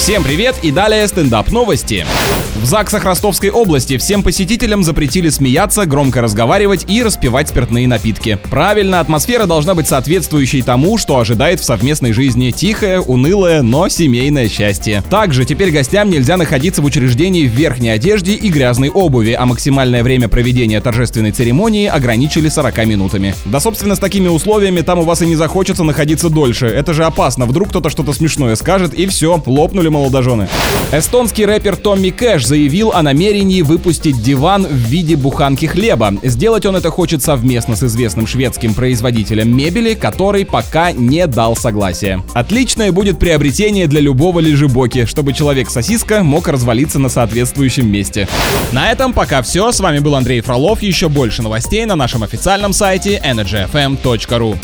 Всем привет и далее стендап новости. В ЗАГСах Ростовской области всем посетителям запретили смеяться, громко разговаривать и распивать спиртные напитки. Правильно, атмосфера должна быть соответствующей тому, что ожидает в совместной жизни. Тихое, унылое, но семейное счастье. Также теперь гостям нельзя находиться в учреждении в верхней одежде и грязной обуви, а максимальное время проведения торжественной церемонии ограничили 40 минутами. Да, собственно, с такими условиями там у вас и не захочется находиться дольше. Это же опасно. Вдруг кто-то что-то смешное скажет, и все, лопнули молодожены. Эстонский рэпер Томми Кэш заявил о намерении выпустить диван в виде буханки хлеба. Сделать он это хочет совместно с известным шведским производителем мебели, который пока не дал согласия. Отличное будет приобретение для любого лежебоки, чтобы человек-сосиска мог развалиться на соответствующем месте. На этом пока все. С вами был Андрей Фролов. Еще больше новостей на нашем официальном сайте energyfm.ru.